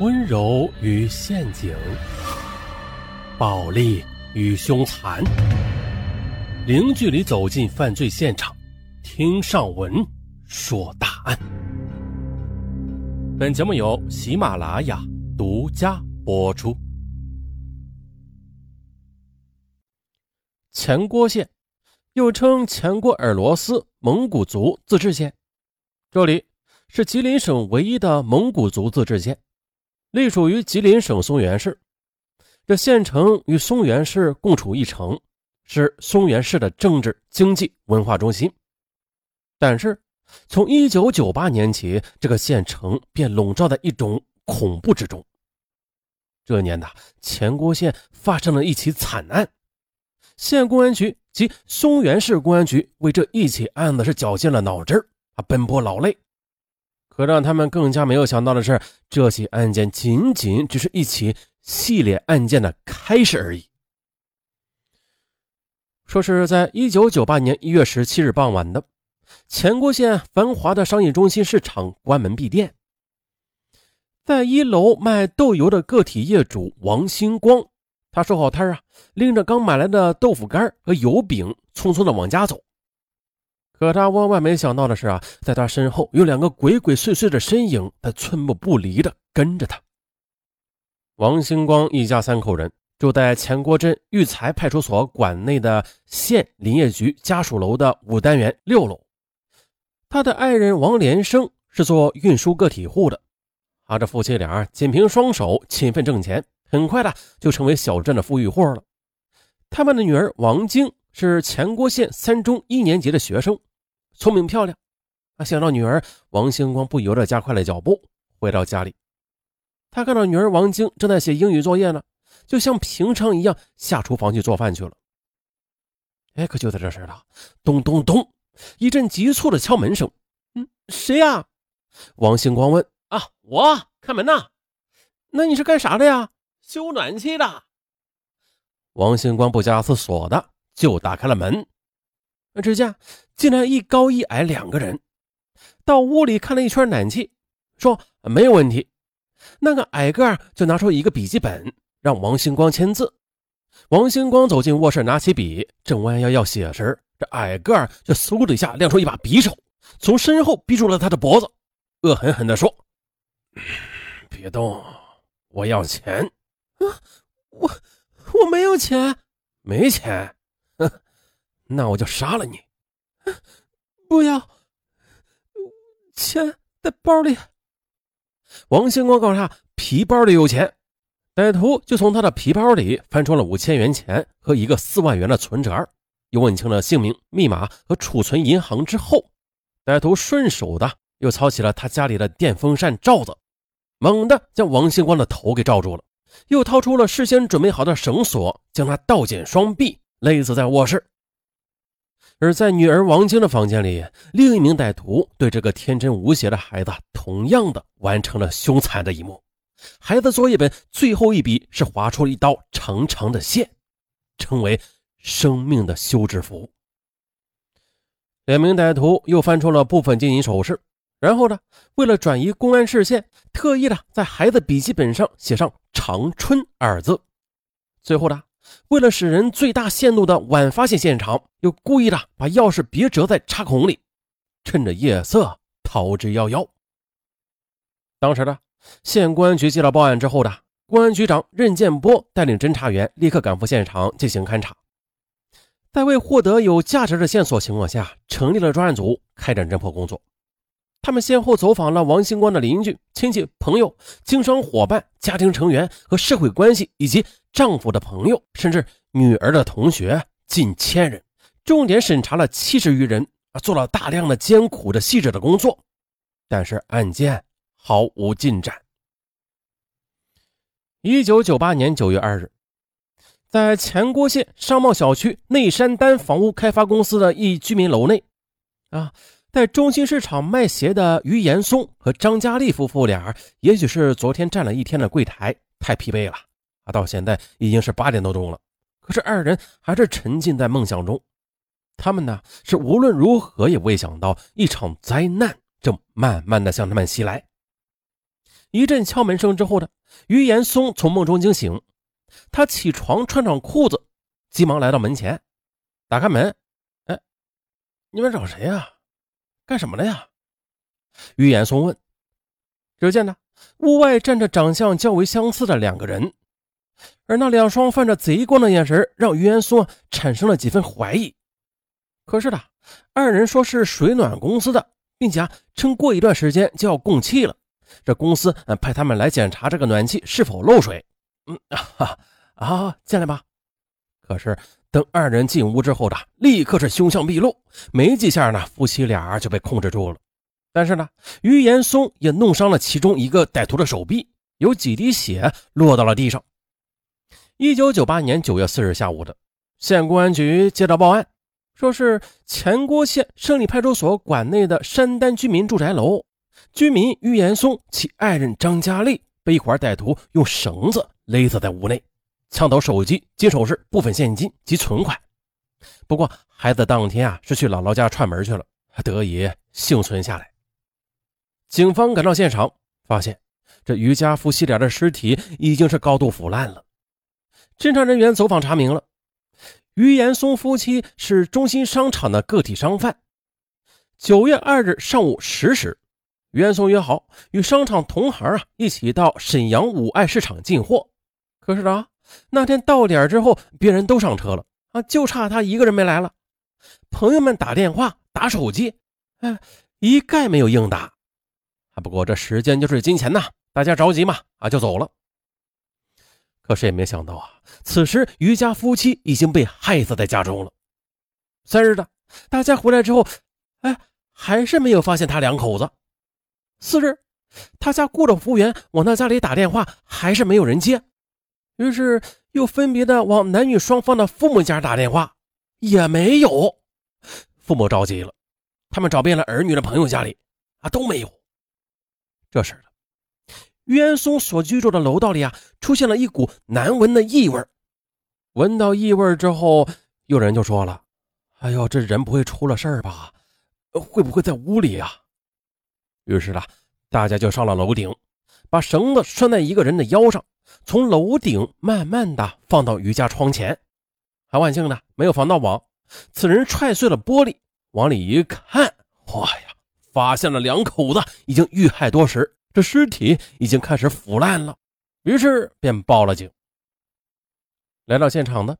温柔与陷阱，暴力与凶残，零距离走进犯罪现场，听上文说大案。本节目由喜马拉雅独家播出。前郭县，又称前郭尔罗斯蒙古族自治县，这里是吉林省唯一的蒙古族自治县。隶属于吉林省松原市，这县城与松原市共处一城，是松原市的政治、经济、文化中心。但是，从1998年起，这个县城便笼罩在一种恐怖之中。这年呐，前郭县发生了一起惨案，县公安局及松原市公安局为这一起案子是绞尽了脑汁啊，奔波劳累。可让他们更加没有想到的是，这起案件仅仅只是一起系列案件的开始而已。说是在一九九八年一月十七日傍晚的，前郭县繁华的商业中心市场关门闭店，在一楼卖豆油的个体业主王星光，他收好摊啊，拎着刚买来的豆腐干和油饼，匆匆的往家走。可他万万没想到的是啊，在他身后有两个鬼鬼祟祟的身影，在寸步不离的跟着他。王星光一家三口人住在前郭镇育才派出所管内的县林业局家属楼的五单元六楼。他的爱人王连生是做运输个体户的，他，这夫妻俩仅凭双手勤奋挣钱，很快的就成为小镇的富裕户了。他们的女儿王晶是前郭县三中一年级的学生。聪明漂亮，啊！想到女儿王星光，不由得加快了脚步。回到家里，他看到女儿王晶正在写英语作业呢，就像平常一样下厨房去做饭去了。哎，可就在这时了，咚咚咚，一阵急促的敲门声。嗯，谁呀？王星光问。啊，我开门呐。那你是干啥的呀？修暖气的。王星光不加思索的就打开了门。只见竟然一高一矮两个人，到屋里看了一圈暖气，说没有问题。那个矮个就拿出一个笔记本，让王星光签字。王星光走进卧室，拿起笔，正弯腰要写时，这矮个就嗖的一下亮出一把匕首，从身后逼住了他的脖子，恶狠狠地说：“别动，我要钱。”啊，我我没有钱，没钱。那我就杀了你！不要，钱在包里。王星光告诉他，皮包里有钱。歹徒就从他的皮包里翻出了五千元钱和一个四万元的存折，又问清了姓名、密码和储存银行之后，歹徒顺手的又操起了他家里的电风扇罩子，猛地将王星光的头给罩住了，又掏出了事先准备好的绳索，将他倒剪双臂，勒死在卧室。而在女儿王晶的房间里，另一名歹徒对这个天真无邪的孩子，同样的完成了凶残的一幕。孩子作业本最后一笔是划出了一刀长长的线，成为生命的休止符。两名歹徒又翻出了部分金银首饰，然后呢，为了转移公安视线，特意的在孩子笔记本上写上“长春”二字。最后呢。为了使人最大限度的晚发现现场，又故意的把钥匙别折在插孔里，趁着夜色逃之夭夭。当时的县公安局接到报案之后的公安局长任建波带领侦查员立刻赶赴现场进行勘查，在未获得有价值的线索情况下，成立了专案组开展侦破工作。他们先后走访了王星光的邻居、亲戚、朋友、经商伙伴、家庭成员和社会关系，以及丈夫的朋友，甚至女儿的同学，近千人，重点审查了七十余人，啊，做了大量的艰苦的细致的工作，但是案件毫无进展。一九九八年九月二日，在前郭县商贸小区内山丹房屋开发公司的一居民楼内，啊。在中心市场卖鞋的于延松和张佳丽夫妇俩，也许是昨天站了一天的柜台太疲惫了啊，到现在已经是八点多钟了。可是二人还是沉浸在梦想中，他们呢是无论如何也未想到一场灾难正慢慢的向他们袭来。一阵敲门声之后呢于岩松从梦中惊醒，他起床穿上裤子，急忙来到门前，打开门。哎，你们找谁呀？干什么了呀？于岩松问。只见呢，屋外站着长相较为相似的两个人，而那两双泛着贼光的眼神，让于岩松产生了几分怀疑。可是呢，二人说是水暖公司的，并且啊，称过一段时间就要供气了。这公司派他们来检查这个暖气是否漏水。嗯 啊啊，进来吧。可是等二人进屋之后的，立刻是凶相毕露，没几下呢，夫妻俩就被控制住了。但是呢，于岩松也弄伤了其中一个歹徒的手臂，有几滴血落到了地上。一九九八年九月四日下午的，县公安局接到报案，说是前郭县胜利派出所管内的山丹居民住宅楼。居民于岩松其爱人张佳丽被一伙歹徒用绳子勒死在屋内，抢走手机、金首饰、部分现金及存款。不过，孩子当天啊是去姥姥家串门去了，得以幸存下来。警方赶到现场，发现这于家夫妻俩的尸体已经是高度腐烂了。侦查人员走访查明了，于岩松夫妻是中心商场的个体商贩。九月二日上午十时。袁松约好与商场同行啊一起到沈阳五爱市场进货，可是啊，那天到点之后，别人都上车了啊，就差他一个人没来了。朋友们打电话打手机，哎，一概没有应答。啊，不过这时间就是金钱呐，大家着急嘛啊，就走了。可是也没想到啊，此时于家夫妻已经被害死在家中了。三日的，大家回来之后，哎，还是没有发现他两口子。四日，他家雇的服务员往他家里打电话，还是没有人接。于是又分别的往男女双方的父母家打电话，也没有。父母着急了，他们找遍了儿女的朋友家里，啊都没有。这时袁松所居住的楼道里啊，出现了一股难闻的异味。闻到异味之后，有人就说了：“哎呦，这人不会出了事儿吧？会不会在屋里呀？”于是呢，大家就上了楼顶，把绳子拴在一个人的腰上，从楼顶慢慢的放到于家窗前。还万幸呢，没有防盗网。此人踹碎了玻璃，往里一看，哇呀，发现了两口子已经遇害多时，这尸体已经开始腐烂了。于是便报了警。来到现场呢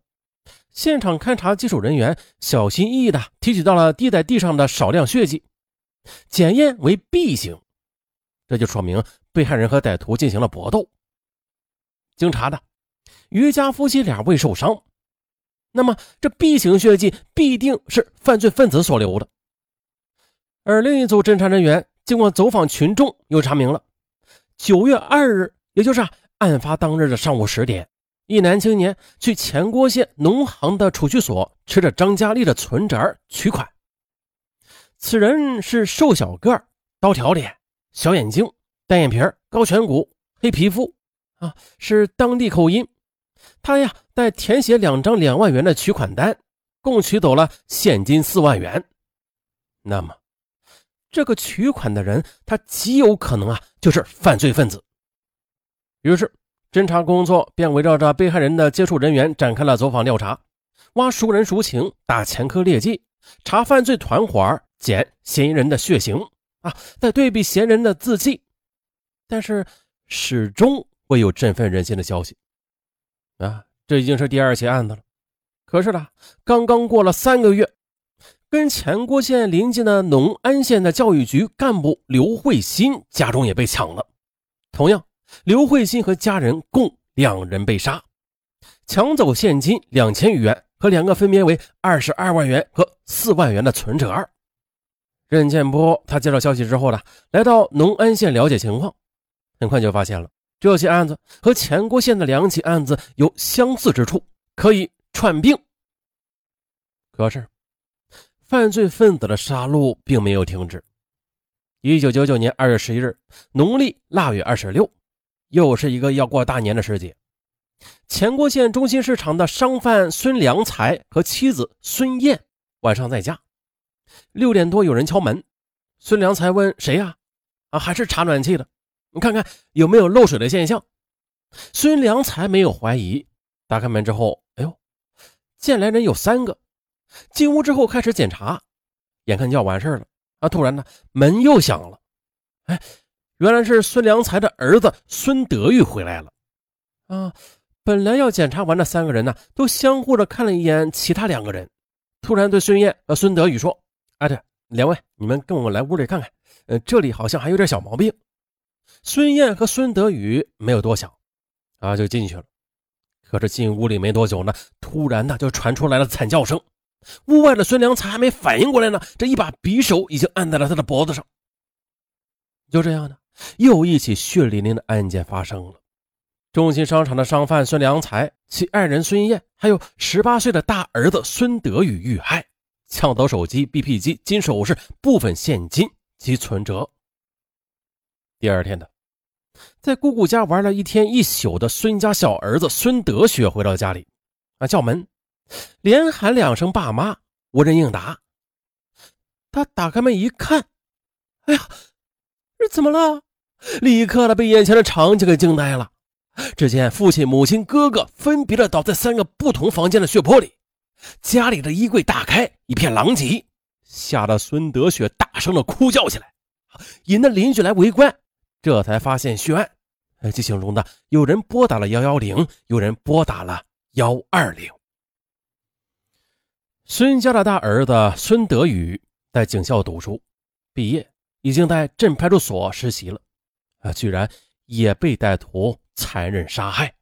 现场勘查技术人员小心翼翼的提取到了滴在地上的少量血迹。检验为 B 型，这就说明被害人和歹徒进行了搏斗。经查的，于家夫妻俩未受伤，那么这 B 型血迹必定是犯罪分子所留的。而另一组侦查人员经过走访群众，又查明了九月二日，也就是案发当日的上午十点，一男青年去前郭县农行的储蓄所，持着张佳丽的存折取款。此人是瘦小个儿刀条脸，小眼睛，单眼皮高颧骨，黑皮肤，啊，是当地口音。他呀，带填写两张两万元的取款单，共取走了现金四万元。那么，这个取款的人，他极有可能啊，就是犯罪分子。于是，侦查工作便围绕着被害人的接触人员展开了走访调查，挖熟人熟情，打前科劣迹，查犯罪团伙。检嫌疑人的血型啊，再对比嫌疑人的字迹，但是始终未有振奋人心的消息啊！这已经是第二起案子了。可是呢，刚刚过了三个月，跟前郭县临近的农安县的教育局干部刘慧新家中也被抢了。同样，刘慧新和家人共两人被杀，抢走现金两千余元和两个分别为二十二万元和四万元的存折。任建波他接到消息之后呢，来到农安县了解情况，很快就发现了这起案子和前郭县的两起案子有相似之处，可以串并。可是，犯罪分子的杀戮并没有停止。一九九九年二月十一日，农历腊月二十六，又是一个要过大年的时节。前郭县中心市场的商贩孙良才和妻子孙燕晚上在家。六点多，有人敲门。孙良才问：“谁呀？”啊，还是查暖气的。你看看有没有漏水的现象。孙良才没有怀疑，打开门之后，哎呦，见来人有三个。进屋之后开始检查，眼看就要完事了啊！突然呢，门又响了。哎，原来是孙良才的儿子孙德玉回来了。啊，本来要检查完的三个人呢，都相互的看了一眼其他两个人，突然对孙燕和孙德宇说：“哎，对两位，你们跟我来屋里看看，呃，这里好像还有点小毛病。”孙燕和孙德宇没有多想。啊，就进去了。可是进屋里没多久呢，突然呢就传出来了惨叫声。屋外的孙良才还没反应过来呢，这一把匕首已经按在了他的脖子上。就这样呢，又一起血淋淋的案件发生了。中心商场的商贩孙良才、其爱人孙燕，还有十八岁的大儿子孙德宇遇害，抢走手机、BP 机、金首饰、部分现金及存折。第二天的。在姑姑家玩了一天一宿的孙家小儿子孙德学回到家里，啊，叫门，连喊两声“爸妈”，无人应答。他打开门一看，哎呀，这怎么了？立刻的被眼前的场景给惊呆了。只见父亲、母亲、哥哥分别的倒在三个不同房间的血泊里，家里的衣柜大开，一片狼藉，吓得孙德雪大声的哭叫起来，引得邻居来围观。这才发现血案，剧情中的有人拨打了幺幺零，有人拨打了幺二零。孙家的大儿子孙德宇在警校读书，毕业已经在镇派出所实习了，啊，居然也被歹徒残忍杀害。